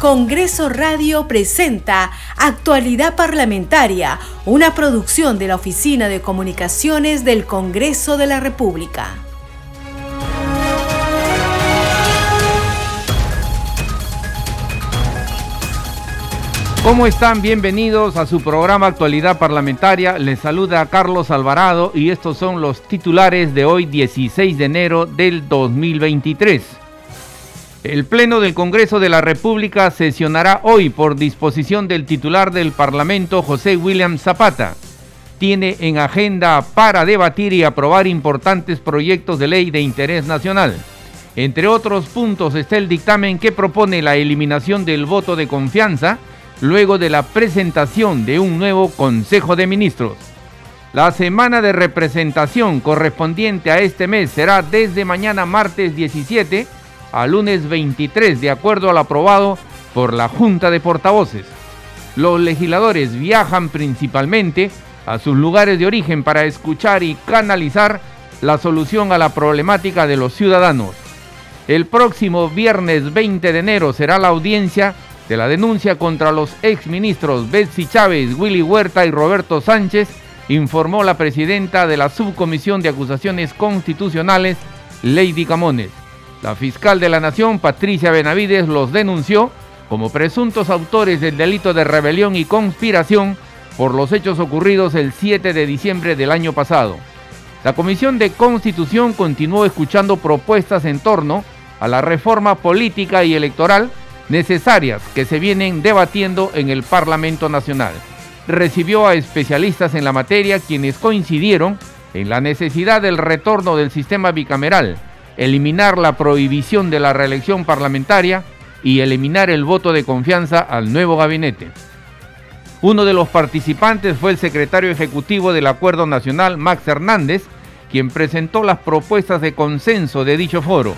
Congreso Radio presenta Actualidad Parlamentaria, una producción de la Oficina de Comunicaciones del Congreso de la República. ¿Cómo están? Bienvenidos a su programa Actualidad Parlamentaria. Les saluda Carlos Alvarado y estos son los titulares de hoy 16 de enero del 2023. El Pleno del Congreso de la República sesionará hoy por disposición del titular del Parlamento, José William Zapata. Tiene en agenda para debatir y aprobar importantes proyectos de ley de interés nacional. Entre otros puntos está el dictamen que propone la eliminación del voto de confianza luego de la presentación de un nuevo Consejo de Ministros. La semana de representación correspondiente a este mes será desde mañana martes 17 a lunes 23, de acuerdo al aprobado por la Junta de Portavoces. Los legisladores viajan principalmente a sus lugares de origen para escuchar y canalizar la solución a la problemática de los ciudadanos. El próximo viernes 20 de enero será la audiencia de la denuncia contra los exministros Betsy Chávez, Willy Huerta y Roberto Sánchez, informó la presidenta de la Subcomisión de Acusaciones Constitucionales, Lady Camones. La fiscal de la Nación, Patricia Benavides, los denunció como presuntos autores del delito de rebelión y conspiración por los hechos ocurridos el 7 de diciembre del año pasado. La Comisión de Constitución continuó escuchando propuestas en torno a la reforma política y electoral necesarias que se vienen debatiendo en el Parlamento Nacional. Recibió a especialistas en la materia quienes coincidieron en la necesidad del retorno del sistema bicameral eliminar la prohibición de la reelección parlamentaria y eliminar el voto de confianza al nuevo gabinete. Uno de los participantes fue el secretario ejecutivo del Acuerdo Nacional, Max Hernández, quien presentó las propuestas de consenso de dicho foro.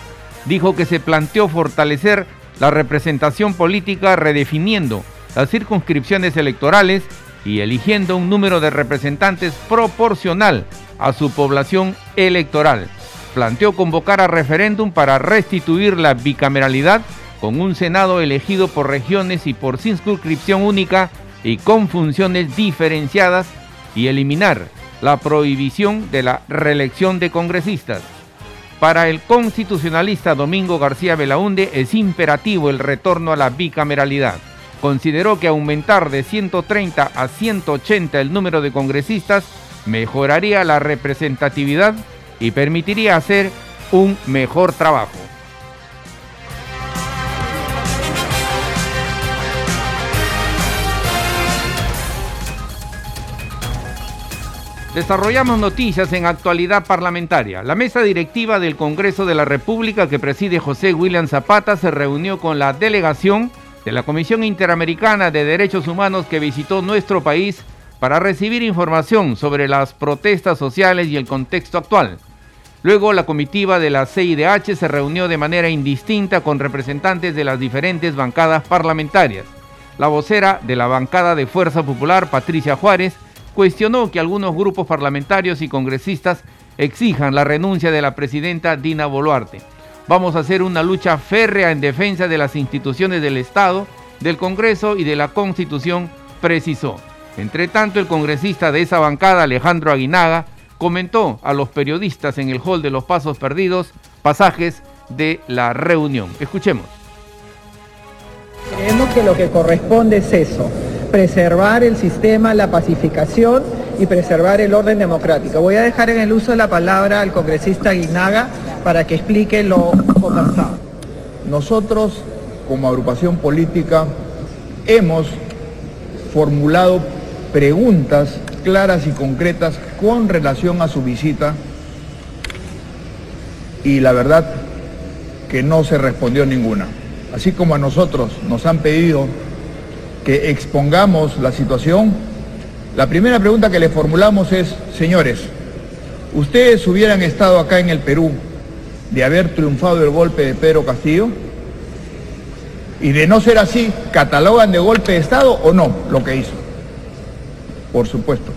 Dijo que se planteó fortalecer la representación política redefiniendo las circunscripciones electorales y eligiendo un número de representantes proporcional a su población electoral planteó convocar a referéndum para restituir la bicameralidad con un Senado elegido por regiones y por circunscripción única y con funciones diferenciadas y eliminar la prohibición de la reelección de congresistas. Para el constitucionalista Domingo García Belaunde es imperativo el retorno a la bicameralidad. Consideró que aumentar de 130 a 180 el número de congresistas mejoraría la representatividad y permitiría hacer un mejor trabajo. Desarrollamos noticias en actualidad parlamentaria. La mesa directiva del Congreso de la República que preside José William Zapata se reunió con la delegación de la Comisión Interamericana de Derechos Humanos que visitó nuestro país para recibir información sobre las protestas sociales y el contexto actual. Luego la comitiva de la CIDH se reunió de manera indistinta con representantes de las diferentes bancadas parlamentarias. La vocera de la bancada de Fuerza Popular, Patricia Juárez, cuestionó que algunos grupos parlamentarios y congresistas exijan la renuncia de la presidenta Dina Boluarte. Vamos a hacer una lucha férrea en defensa de las instituciones del Estado, del Congreso y de la Constitución, precisó. Entre tanto, el congresista de esa bancada, Alejandro Aguinaga, comentó a los periodistas en el hall de los Pasos Perdidos pasajes de la reunión. Escuchemos. Creemos que lo que corresponde es eso, preservar el sistema, la pacificación y preservar el orden democrático. Voy a dejar en el uso de la palabra al congresista Guinaga para que explique lo conversado. Nosotros, como agrupación política, hemos formulado preguntas claras y concretas con relación a su visita y la verdad que no se respondió ninguna. Así como a nosotros nos han pedido que expongamos la situación, la primera pregunta que le formulamos es, señores, ¿ustedes hubieran estado acá en el Perú de haber triunfado el golpe de Pedro Castillo? Y de no ser así, ¿catalogan de golpe de Estado o no lo que hizo? Por supuesto.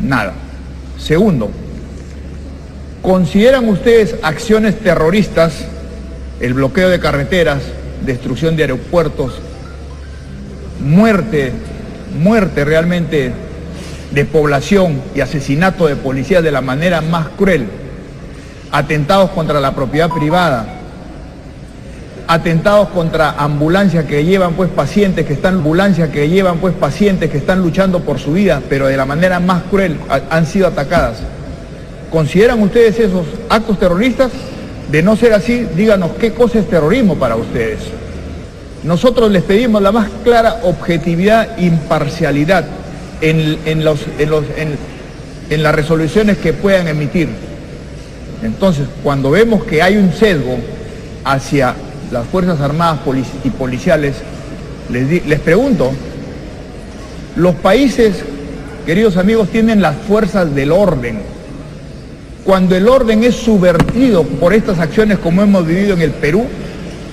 Nada. Segundo, ¿consideran ustedes acciones terroristas, el bloqueo de carreteras, destrucción de aeropuertos, muerte, muerte realmente de población y asesinato de policías de la manera más cruel, atentados contra la propiedad privada, atentados contra ambulancias que llevan pues pacientes que están ambulancias que llevan pues pacientes que están luchando por su vida, pero de la manera más cruel han sido atacadas. ¿Consideran ustedes esos actos terroristas? De no ser así, díganos qué cosa es terrorismo para ustedes. Nosotros les pedimos la más clara objetividad e imparcialidad en, los, en, las resoluciones que puedan emitir. Entonces, cuando vemos que hay un sesgo hacia las Fuerzas Armadas y policiales, les, les pregunto, los países, queridos amigos, tienen las fuerzas del orden. Cuando el orden es subvertido por estas acciones como hemos vivido en el Perú,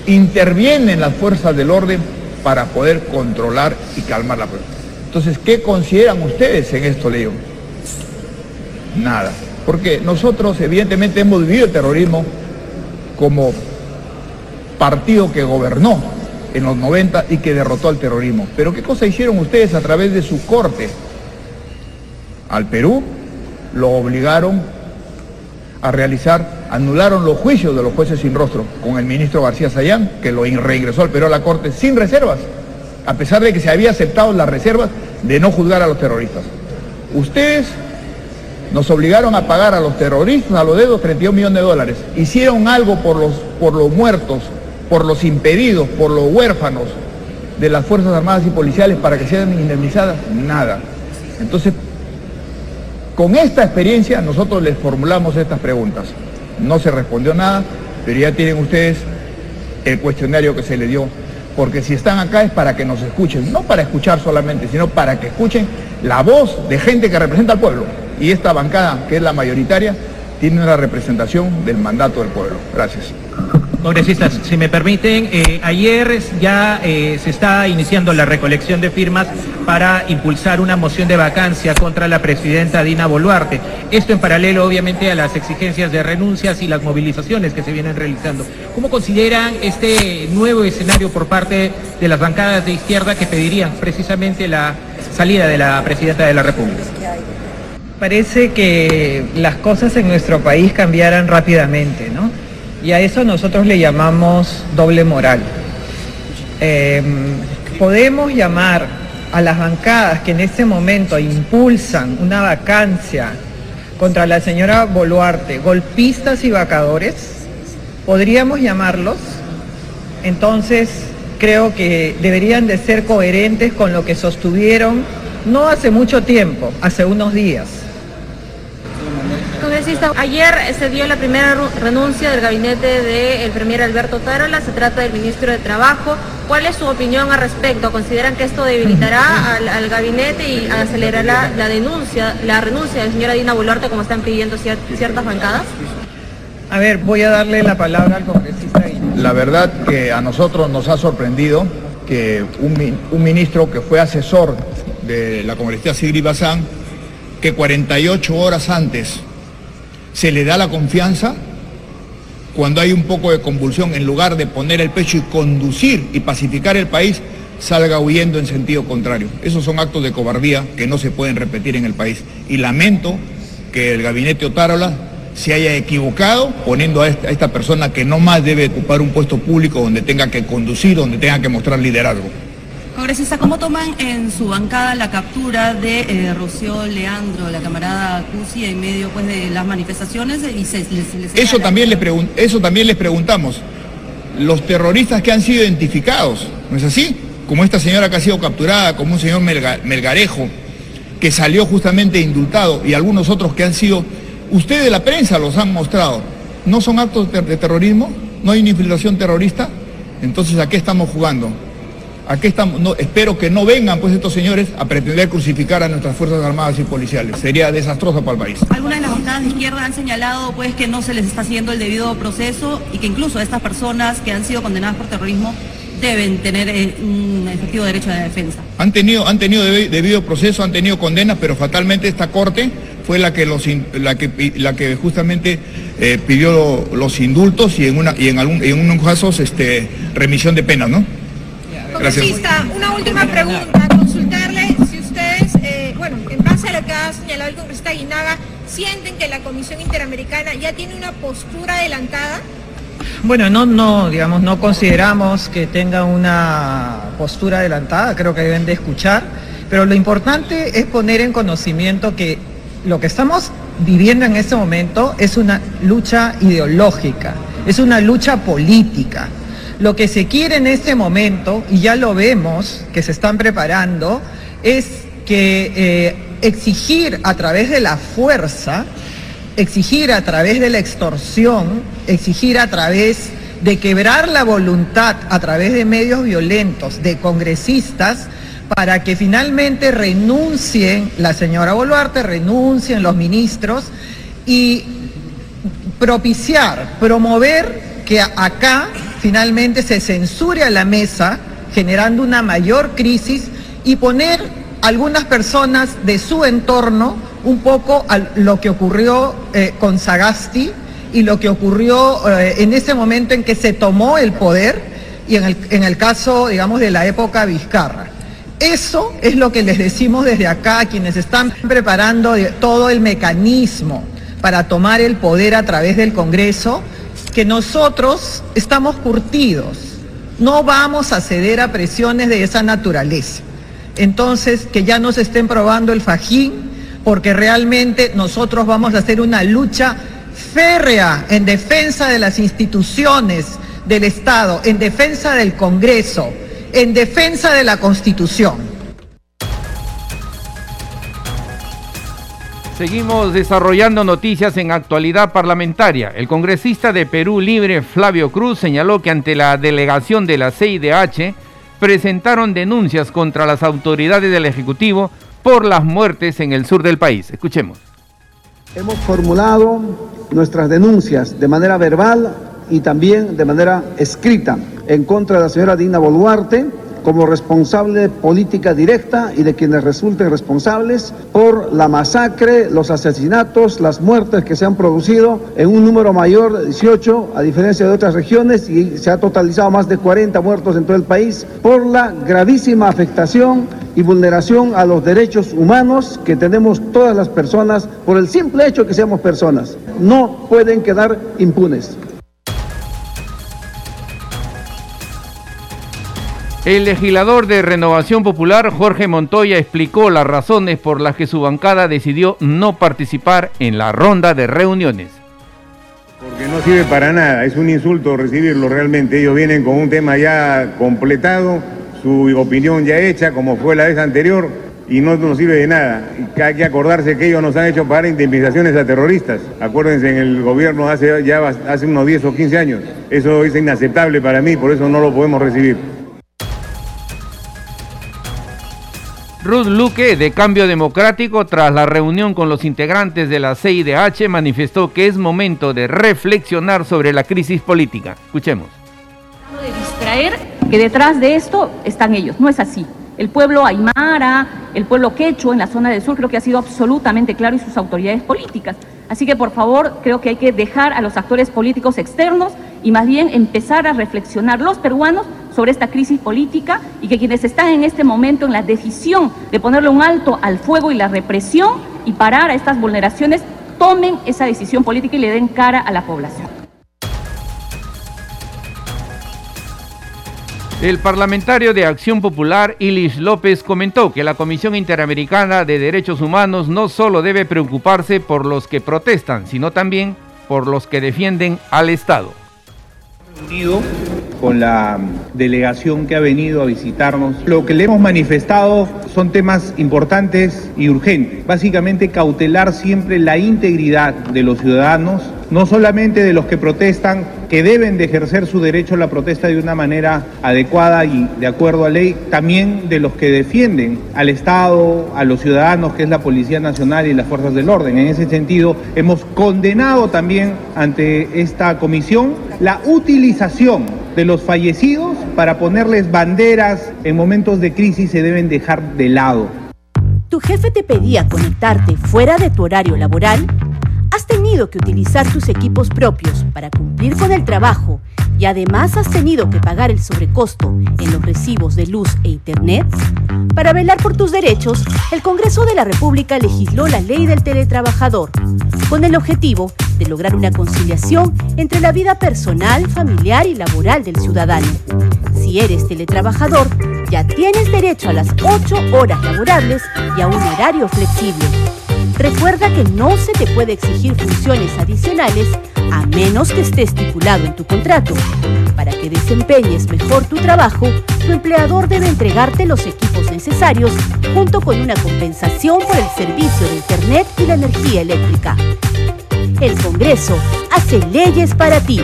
intervienen las fuerzas del orden para poder controlar y calmar la protesta. Entonces, ¿qué consideran ustedes en esto, Leo? Nada. Porque nosotros evidentemente hemos vivido el terrorismo como partido que gobernó en los 90 y que derrotó al terrorismo. Pero ¿qué cosa hicieron ustedes a través de su corte? Al Perú lo obligaron a realizar, anularon los juicios de los jueces sin rostro con el ministro García Sayán, que lo reingresó al Perú a la corte sin reservas a pesar de que se había aceptado las reservas de no juzgar a los terroristas. Ustedes nos obligaron a pagar a los terroristas a los dedos 31 millones de dólares. ¿Hicieron algo por los, por los muertos, por los impedidos, por los huérfanos de las Fuerzas Armadas y Policiales para que sean indemnizadas? Nada. Entonces, con esta experiencia nosotros les formulamos estas preguntas. No se respondió nada, pero ya tienen ustedes el cuestionario que se le dio porque si están acá es para que nos escuchen, no para escuchar solamente, sino para que escuchen la voz de gente que representa al pueblo. Y esta bancada, que es la mayoritaria, tiene una representación del mandato del pueblo. Gracias. Congresistas, si me permiten, eh, ayer ya eh, se está iniciando la recolección de firmas para impulsar una moción de vacancia contra la presidenta Dina Boluarte. Esto en paralelo, obviamente, a las exigencias de renuncias y las movilizaciones que se vienen realizando. ¿Cómo consideran este nuevo escenario por parte de las bancadas de izquierda que pedirían precisamente la salida de la presidenta de la República? Parece que las cosas en nuestro país cambiaran rápidamente, ¿no? Y a eso nosotros le llamamos doble moral. Em, podemos llamar a las bancadas que en este momento impulsan una vacancia contra la señora Boluarte, golpistas y vacadores, podríamos llamarlos. Entonces, creo que deberían de ser coherentes con lo que sostuvieron no hace mucho tiempo, hace unos días ayer se dio la primera renuncia del gabinete del primer Alberto Tarola, se trata del ministro de Trabajo. ¿Cuál es su opinión al respecto? ¿Consideran que esto debilitará al, gabinete y acelerará la, denuncia, la renuncia de la señora Dina Boluarte como están pidiendo ciertas bancadas? A ver, voy a darle la palabra al congresista. La verdad que a nosotros nos ha sorprendido que un, ministro que fue asesor de la congresista Sigrid Bazán, que 48 horas antes se le da la confianza cuando hay un poco de convulsión, en lugar de poner el pecho y conducir y pacificar el país, salga huyendo en sentido contrario. Esos son actos de cobardía que no se pueden repetir en el país. Y lamento que el gabinete Otárola se haya equivocado poniendo a esta, persona que no más debe ocupar un puesto público donde tenga que conducir, donde tenga que mostrar liderazgo. Congresista, ¿cómo toman en su bancada la captura de eh, Rocío Leandro, la camarada Cusi, en medio pues, de las manifestaciones? Eso, también les eso también les preguntamos. Los terroristas que han sido identificados, ¿no es así? Como esta señora que ha sido capturada, como un señor Melgarejo, que salió justamente indultado, y algunos otros que han sido, ustedes la prensa los han mostrado, ¿no son actos de terrorismo? ¿No hay una infiltración terrorista? Entonces, ¿a qué estamos jugando? Aquí estamos, no, espero que no vengan pues estos señores a pretender crucificar a nuestras Fuerzas Armadas y Policiales. Sería desastroso para el país. Algunas de las bancadas de izquierda han señalado pues que no se les está haciendo el debido proceso y que incluso estas personas que han sido condenadas por terrorismo deben tener eh, un efectivo derecho de defensa. Han tenido, han tenido debido proceso, han tenido condenas, pero fatalmente esta Corte fue la que, los, la que, la que justamente eh, pidió los indultos y en, una, y en, algún, en unos casos este, remisión de penas, ¿no? Gracias. una última pregunta, consultarle si ustedes, eh, bueno, en base a lo que ha señalado el congresista Guinaga, ¿sienten que la Comisión Interamericana ya tiene una postura adelantada? Bueno, no, no, digamos, no consideramos que tenga una postura adelantada, creo que deben de escuchar, pero lo importante es poner en conocimiento que lo que estamos viviendo en este momento es una lucha ideológica, es una lucha política. Lo que se quiere en este momento, y ya lo vemos que se están preparando, es que eh, exigir a través de la fuerza exigir a través de la extorsión, exigir a través de quebrar la voluntad a través de medios violentos de congresistas para que finalmente renuncien la señora Boluarte, renuncien los ministros y propiciar, promover que acá finalmente se censure a la mesa, generando una mayor crisis y poner algunas personas de su entorno un poco a lo que ocurrió eh, con Sagasti y lo que ocurrió eh, en ese momento en que se tomó el poder y en el, en el caso, digamos, de la época Vizcarra. Eso es lo que les decimos desde acá, quienes están preparando todo el mecanismo para tomar el poder a través del Congreso, que nosotros estamos curtidos, no vamos a ceder a presiones de esa naturaleza. Entonces, que ya nos estén probando el fajín, porque realmente nosotros vamos a hacer una lucha férrea en defensa de las instituciones del Estado, en defensa del Congreso, en defensa de la Constitución. Seguimos desarrollando noticias en actualidad parlamentaria. El congresista de Perú Libre, Flavio Cruz, señaló que ante la delegación de la CIDH presentaron denuncias contra las autoridades del Ejecutivo por las muertes en el sur del país. Escuchemos. Hemos formulado nuestras denuncias de manera verbal y también de manera escrita en contra de la señora Dina Boluarte como responsable política directa y de quienes resulten responsables por la masacre, los asesinatos, las muertes que se han producido en un número mayor de 18, a diferencia de otras regiones, y se ha totalizado más de 40 muertos en todo el país, por la gravísima afectación y vulneración a los derechos humanos que tenemos todas las personas por el simple hecho que seamos personas. No pueden quedar impunes. El legislador de Renovación Popular, Jorge Montoya, explicó las razones por las que su bancada decidió no participar en la ronda de reuniones. Porque no sirve para nada, es un insulto recibirlo realmente. Ellos vienen con un tema ya completado, su opinión ya hecha, como fue la vez anterior, y no nos sirve de nada. Hay que acordarse que ellos nos han hecho pagar indemnizaciones a terroristas. Acuérdense en el gobierno hace ya hace unos 10 o 15 años. Eso es inaceptable para mí, por eso no lo podemos recibir. Ruth Luque, de Cambio Democrático, tras la reunión con los integrantes de la CIDH, manifestó que es momento de reflexionar sobre la crisis política. Escuchemos. De distraer que detrás de esto están ellos. No es así. El pueblo aymara, el pueblo quechua en la zona del sur creo que ha sido absolutamente claro y sus autoridades políticas. Así que por favor creo que hay que dejar a los actores políticos externos y más bien empezar a reflexionar los peruanos sobre esta crisis política y que quienes están en este momento en la decisión de ponerle un alto al fuego y la represión y parar a estas vulneraciones tomen esa decisión política y le den cara a la población. El parlamentario de Acción Popular, Ilis López, comentó que la Comisión Interamericana de Derechos Humanos no solo debe preocuparse por los que protestan, sino también por los que defienden al Estado. Con la delegación que ha venido a visitarnos. Lo que le hemos manifestado son temas importantes y urgentes. Básicamente cautelar siempre la integridad de los ciudadanos, no solamente de los que protestan, que deben de ejercer su derecho a la protesta de una manera adecuada y de acuerdo a ley, también de los que defienden al Estado, a los ciudadanos, que es la Policía Nacional y las Fuerzas del Orden. En ese sentido, hemos condenado también ante esta comisión la utilización de los fallecidos para ponerles banderas en momentos de crisis se deben dejar de lado. ¿Tu jefe te pedía conectarte fuera de tu horario laboral? ¿Has tenido que utilizar tus equipos propios para cumplir con el trabajo y además has tenido que pagar el sobrecosto en los recibos de luz e internet? Para velar por tus derechos, el Congreso de la República legisló la ley del teletrabajador, con el objetivo de lograr una conciliación entre la vida personal, familiar y laboral del ciudadano. Si eres teletrabajador, ya tienes derecho a las 8 horas laborables y a un horario flexible. Recuerda que no se te puede exigir funciones adicionales a menos que esté estipulado en tu contrato. Para que desempeñes mejor tu trabajo, tu empleador debe entregarte los equipos necesarios junto con una compensación por el servicio de Internet y la energía eléctrica. El Congreso hace leyes para ti.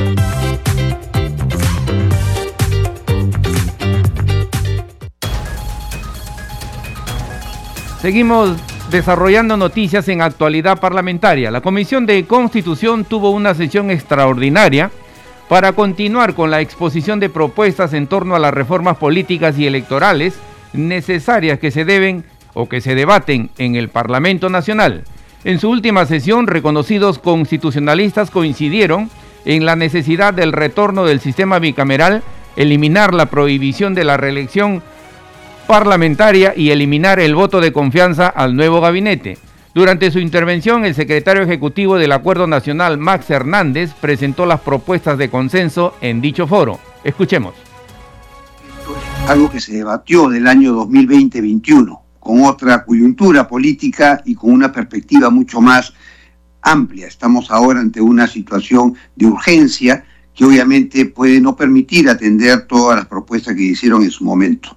Seguimos desarrollando noticias en actualidad parlamentaria. La Comisión de Constitución tuvo una sesión extraordinaria para continuar con la exposición de propuestas en torno a las reformas políticas y electorales necesarias que se deben o que se debaten en el Parlamento Nacional. En su última sesión, reconocidos constitucionalistas coincidieron en la necesidad del retorno del sistema bicameral, eliminar la prohibición de la reelección parlamentaria y eliminar el voto de confianza al nuevo gabinete. Durante su intervención, el secretario ejecutivo del Acuerdo Nacional, Max Hernández, presentó las propuestas de consenso en dicho foro. Escuchemos. Algo que se debatió del año 2020-21, con otra coyuntura política y con una perspectiva mucho más amplia. Estamos ahora ante una situación de urgencia que obviamente puede no permitir atender todas las propuestas que hicieron en su momento.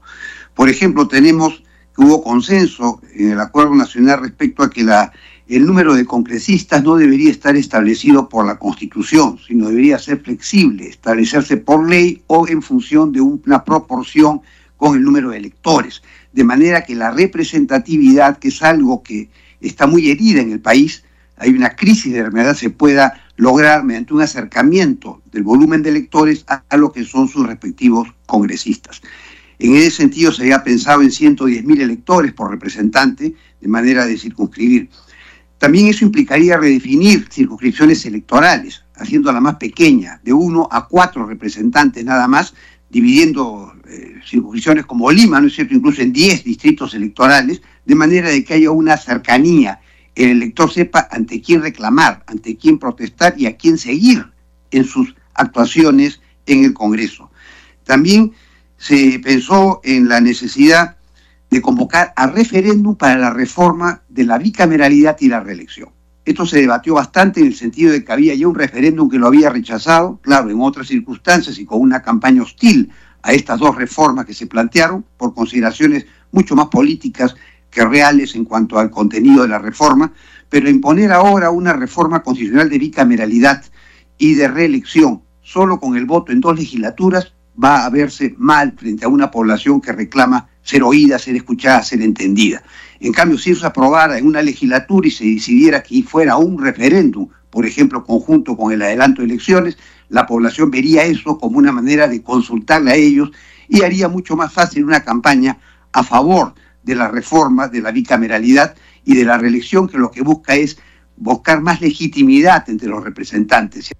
Por ejemplo, tenemos que hubo consenso en el Acuerdo Nacional respecto a que la, el número de congresistas no debería estar establecido por la Constitución, sino debería ser flexible, establecerse por ley o en función de una proporción con el número de electores. De manera que la representatividad, que es algo que está muy herida en el país, hay una crisis de enfermedad, se pueda lograr mediante un acercamiento del volumen de electores a, a lo que son sus respectivos congresistas. En ese sentido se había pensado en 110.000 electores por representante, de manera de circunscribir. También eso implicaría redefinir circunscripciones electorales, haciéndola más pequeña, de uno a cuatro representantes nada más, dividiendo eh, circunscripciones como Lima, ¿no es cierto?, incluso en 10 distritos electorales, de manera de que haya una cercanía, el elector sepa ante quién reclamar, ante quién protestar y a quién seguir en sus actuaciones en el Congreso. También se pensó en la necesidad de convocar a referéndum para la reforma de la bicameralidad y la reelección. Esto se debatió bastante en el sentido de que había ya un referéndum que lo había rechazado, claro, en otras circunstancias y con una campaña hostil a estas dos reformas que se plantearon por consideraciones mucho más políticas que reales en cuanto al contenido de la reforma, pero imponer ahora una reforma constitucional de bicameralidad y de reelección solo con el voto en dos legislaturas va a verse mal frente a una población que reclama ser oída, ser escuchada, ser entendida. En cambio, si eso se aprobara en una legislatura y se decidiera que fuera un referéndum, por ejemplo, conjunto con el adelanto de elecciones, la población vería eso como una manera de consultarle a ellos y haría mucho más fácil una campaña a favor de la reforma, de la bicameralidad y de la reelección, que lo que busca es buscar más legitimidad entre los representantes.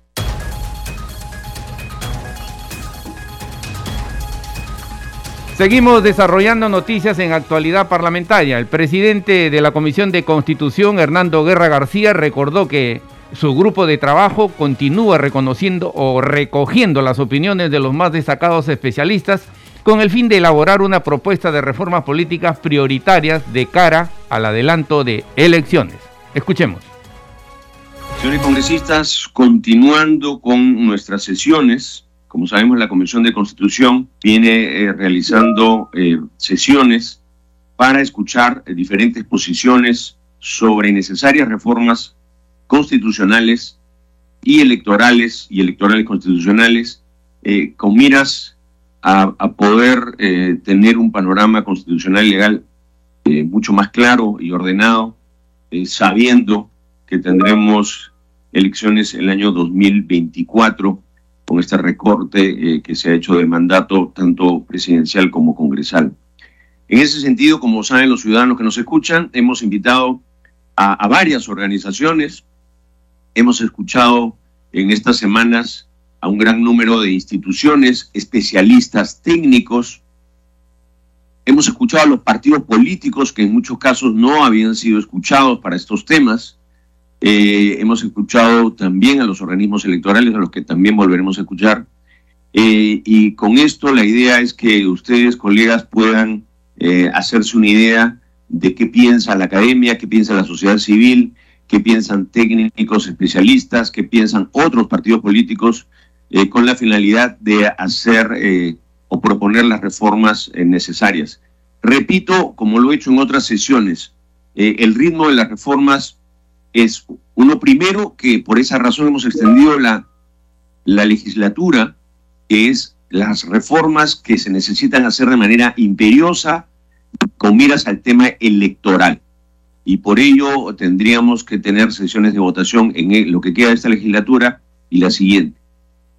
Seguimos desarrollando noticias en actualidad parlamentaria. El presidente de la Comisión de Constitución, Hernando Guerra García, recordó que su grupo de trabajo continúa reconociendo o recogiendo las opiniones de los más destacados especialistas con el fin de elaborar una propuesta de reformas políticas prioritarias de cara al adelanto de elecciones. Escuchemos. Señores congresistas, continuando con nuestras sesiones, como sabemos, la Comisión de Constitución viene eh, realizando eh, sesiones para escuchar eh, diferentes posiciones sobre necesarias reformas constitucionales y electorales y electorales constitucionales con miras a, a poder tener un panorama constitucional y legal mucho más claro y ordenado, sabiendo que tendremos elecciones el año 2024 con este recorte eh, que se ha hecho del mandato tanto presidencial como congresal. En ese sentido, como saben los ciudadanos que nos escuchan, hemos invitado a, varias organizaciones hemos escuchado en estas semanas a un gran número de instituciones, especialistas técnicos. Hemos escuchado a los partidos políticos que en muchos casos no habían sido escuchados para estos temas. Eh, hemos escuchado también a los organismos electorales, a los que también volveremos a escuchar. Eh, y con esto la idea es que ustedes, colegas, puedan eh, hacerse una idea de qué piensa la academia, qué piensa la sociedad civil, qué piensan técnicos especialistas, qué piensan otros partidos políticos, con la finalidad de hacer o proponer las reformas necesarias. Repito, como lo he hecho en otras sesiones, el ritmo de las reformas es uno primero que por esa razón hemos extendido la, la legislatura, que es las reformas que se necesitan hacer de manera imperiosa con miras al tema electoral. Y por ello tendríamos que tener sesiones de votación en lo que queda de esta legislatura y la siguiente.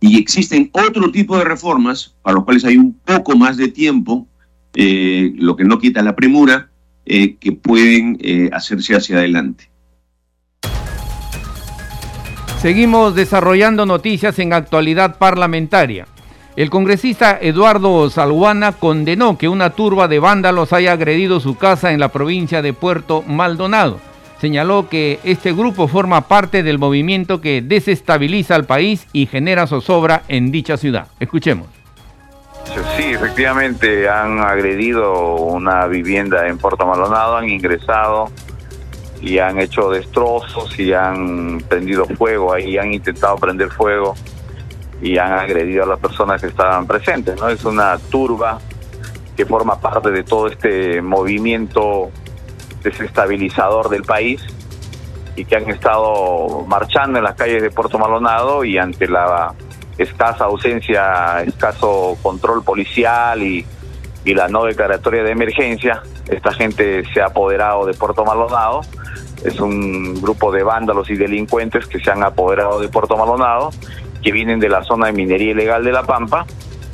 Y existen otro tipo de reformas para los cuales hay un poco más de tiempo, eh, lo que no quita la premura, eh, que pueden eh, hacerse hacia adelante. Seguimos desarrollando noticias en actualidad parlamentaria. El congresista Eduardo Salguana condenó que una turba de vándalos haya agredido su casa en la provincia de Puerto Maldonado. Señaló que este grupo forma parte del movimiento que desestabiliza al país y genera zozobra en dicha ciudad. Escuchemos. Sí, efectivamente han agredido una vivienda en Puerto Maldonado, han ingresado y han hecho destrozos y han prendido fuego ahí, han intentado prender fuego y han agredido a las personas que estaban presentes. ¿no? Es una turba que forma parte de todo este movimiento desestabilizador del país y que han estado marchando en las calles de Puerto Malonado y ante la escasa ausencia, escaso control policial y, y la no declaratoria de emergencia, esta gente se ha apoderado de Puerto Malonado es un grupo de vándalos y delincuentes que se han apoderado de Puerto Maldonado, que vienen de la zona de minería ilegal de La Pampa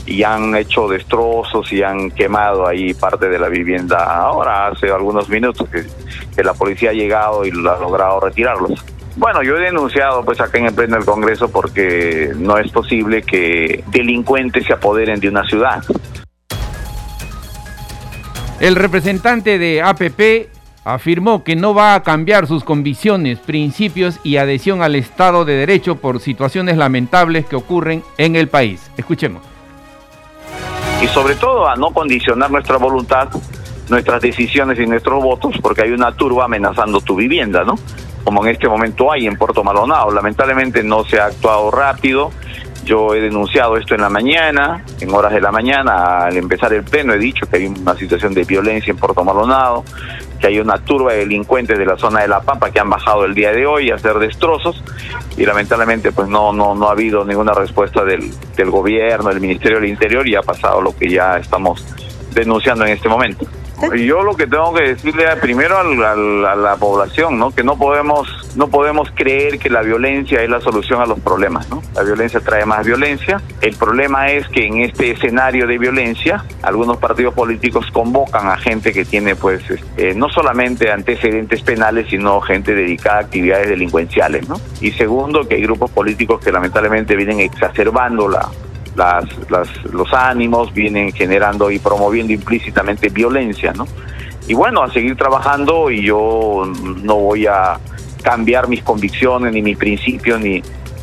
y han hecho destrozos y han quemado ahí parte de la vivienda. Ahora, hace algunos minutos que, la policía ha llegado y lo ha logrado retirarlos. Bueno, yo he denunciado pues acá en el pleno del Congreso porque no es posible que delincuentes se apoderen de una ciudad. El representante de APP afirmó que no va a cambiar sus convicciones, principios y adhesión al Estado de Derecho por situaciones lamentables que ocurren en el país. Escuchemos. Y sobre todo a no condicionar nuestra voluntad, nuestras decisiones y nuestros votos, porque hay una turba amenazando tu vivienda, ¿no? Como en este momento hay en Puerto Malonado. Lamentablemente no se ha actuado rápido. Yo he denunciado esto en la mañana, en horas de la mañana, al empezar el pleno he dicho que hay una situación de violencia en Puerto Malonado que hay una turba de delincuentes de la zona de La Pampa que han bajado el día de hoy a hacer destrozos y lamentablemente pues no no no ha habido ninguna respuesta del, del gobierno, del Ministerio del Interior y ha pasado lo que ya estamos denunciando en este momento. Yo lo que tengo que decirle primero a la población, ¿no? Que no podemos no podemos creer que la violencia es la solución a los problemas, ¿no? La violencia trae más violencia. El problema es que en este escenario de violencia, algunos partidos políticos convocan a gente que tiene, pues, este, no solamente antecedentes penales, sino gente dedicada a actividades delincuenciales, ¿no? Y segundo, que hay grupos políticos que lamentablemente vienen exacerbando la, las, los ánimos, vienen generando y promoviendo implícitamente violencia, ¿no? Y bueno, a seguir trabajando y yo no voy a cambiar mis convicciones, ni mis principios, ni,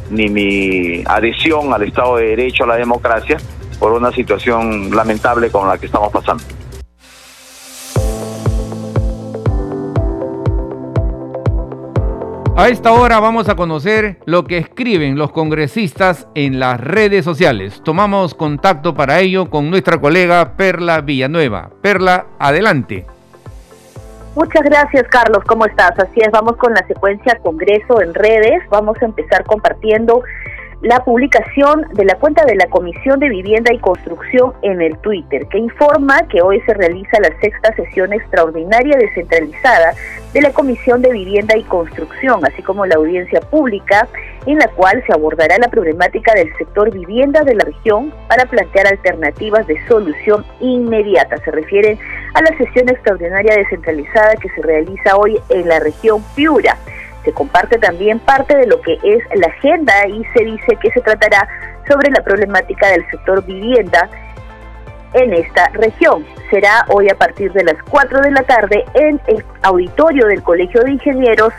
ni mi adhesión al Estado de Derecho, a la democracia, por una situación lamentable con la que estamos pasando. A esta hora vamos a conocer lo que escriben los congresistas en las redes sociales. Tomamos contacto para ello con nuestra colega Perla Villanueva. Perla, adelante. Muchas gracias, Carlos. ¿Cómo estás? Así es, vamos con la secuencia Congreso en redes. Vamos a empezar compartiendo la publicación de la cuenta de la Comisión de Vivienda y Construcción en el Twitter, que informa que hoy se realiza la sexta sesión extraordinaria descentralizada de la Comisión de Vivienda y Construcción, así como la audiencia pública, en la cual se abordará la problemática del sector vivienda de la región para plantear alternativas de solución inmediata. Se refiere a la sesión extraordinaria descentralizada que se realiza hoy en la región Piura. Se comparte también parte de lo que es la agenda y se dice que se tratará sobre la problemática del sector vivienda en esta región. Será hoy a partir de las 4 de la tarde en el auditorio del Colegio de Ingenieros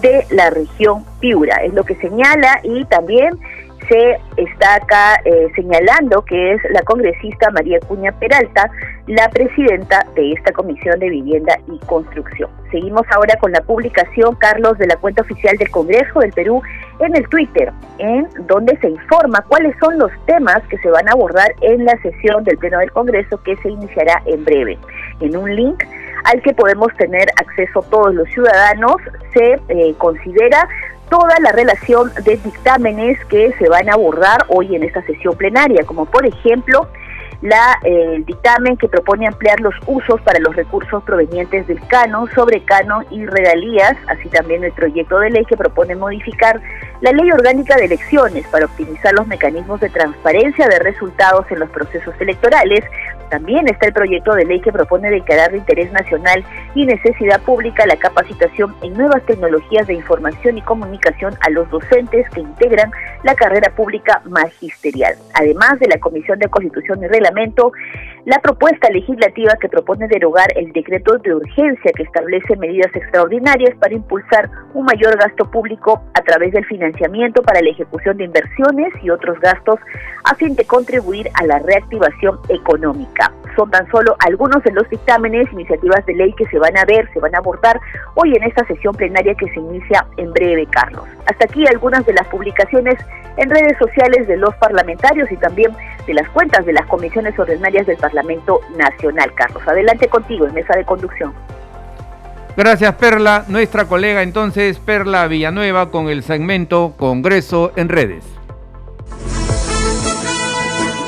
de la región Piura. Es lo que señala y también se está acá eh, señalando que es la congresista María Cuña Peralta, la presidenta de esta Comisión de Vivienda y Construcción. Seguimos ahora con la publicación, Carlos, de la cuenta oficial del Congreso del Perú en el Twitter, en donde se informa cuáles son los temas que se van a abordar en la sesión del Pleno del Congreso que se iniciará en breve. En un link al que podemos tener acceso todos los ciudadanos, se eh, considera toda la relación de dictámenes que se van a abordar hoy en esta sesión plenaria, como por ejemplo la, eh, el dictamen que propone ampliar los usos para los recursos provenientes del canon, sobre canon y regalías, así también el proyecto de ley que propone modificar la ley orgánica de elecciones para optimizar los mecanismos de transparencia de resultados en los procesos electorales. También está el proyecto de ley que propone declarar de interés nacional y necesidad pública la capacitación en nuevas tecnologías de información y comunicación a los docentes que integran la carrera pública magisterial. Además de la Comisión de Constitución y Reglamento, la propuesta legislativa que propone derogar el decreto de urgencia que establece medidas extraordinarias para impulsar un mayor gasto público a través del financiamiento para la ejecución de inversiones y otros gastos a fin de contribuir a la reactivación económica. Son tan solo algunos de los dictámenes, iniciativas de ley que se van a ver, se van a abordar hoy en esta sesión plenaria que se inicia en breve, Carlos. Hasta aquí algunas de las publicaciones en redes sociales de los parlamentarios y también de las cuentas de las comisiones ordinarias del Parlamento Nacional. Carlos, adelante contigo en mesa de conducción. Gracias Perla, nuestra colega entonces Perla Villanueva con el segmento Congreso en redes.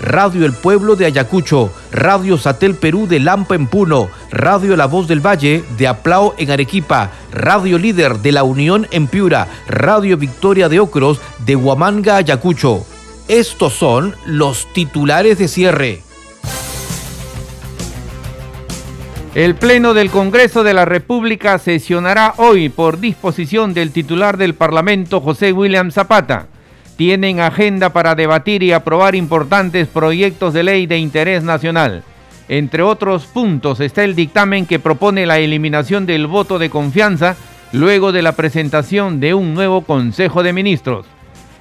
Radio El Pueblo de Ayacucho, Radio Satel Perú de Lampa en Puno, Radio La Voz del Valle de Aplao en Arequipa, Radio Líder de La Unión en Piura, Radio Victoria de Ocros de Huamanga, Ayacucho. Estos son los titulares de cierre. El Pleno del Congreso de la República sesionará hoy por disposición del titular del Parlamento, José William Zapata tienen agenda para debatir y aprobar importantes proyectos de ley de interés nacional. Entre otros puntos está el dictamen que propone la eliminación del voto de confianza luego de la presentación de un nuevo Consejo de Ministros.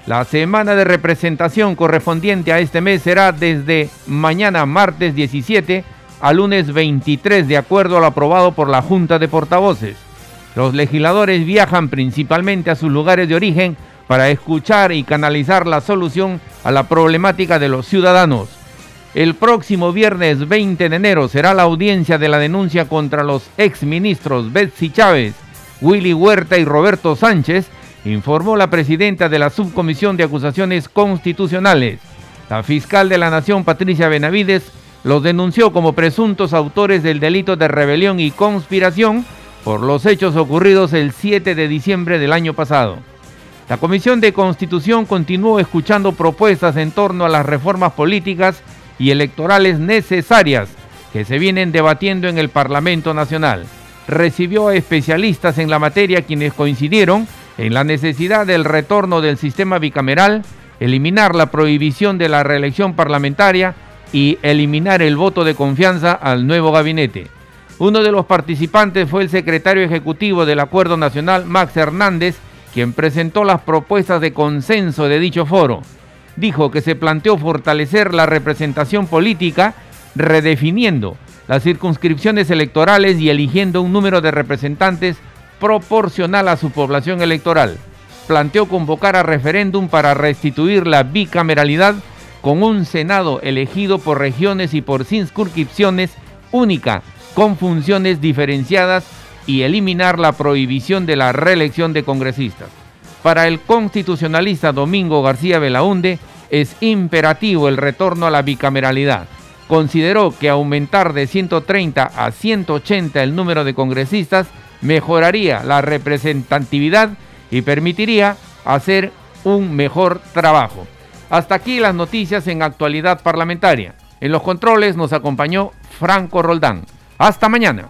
La semana de representación correspondiente a este mes será desde mañana martes 17 a lunes 23 de acuerdo a lo aprobado por la Junta de Portavoces. Los legisladores viajan principalmente a sus lugares de origen para escuchar y canalizar la solución a la problemática de los ciudadanos. El próximo viernes 20 de enero será la audiencia de la denuncia contra los exministros Betsy Chávez, Willy Huerta y Roberto Sánchez, informó la presidenta de la Subcomisión de Acusaciones Constitucionales. La fiscal de la Nación, Patricia Benavides, los denunció como presuntos autores del delito de rebelión y conspiración por los hechos ocurridos el 7 de diciembre del año pasado. La Comisión de Constitución continuó escuchando propuestas en torno a las reformas políticas y electorales necesarias que se vienen debatiendo en el Parlamento Nacional. Recibió a especialistas en la materia quienes coincidieron en la necesidad del retorno del sistema bicameral, eliminar la prohibición de la reelección parlamentaria y eliminar el voto de confianza al nuevo gabinete. Uno de los participantes fue el secretario ejecutivo del Acuerdo Nacional, Max Hernández, quien presentó las propuestas de consenso de dicho foro. Dijo que se planteó fortalecer la representación política redefiniendo las circunscripciones electorales y eligiendo un número de representantes proporcional a su población electoral. Planteó convocar a referéndum para restituir la bicameralidad con un Senado elegido por regiones y por circunscripciones única, con funciones diferenciadas y eliminar la prohibición de la reelección de congresistas. Para el constitucionalista Domingo García Belaunde es imperativo el retorno a la bicameralidad. Consideró que aumentar de 130 a 180 el número de congresistas mejoraría la representatividad y permitiría hacer un mejor trabajo. Hasta aquí las noticias en actualidad parlamentaria. En los controles nos acompañó Franco Roldán. Hasta mañana.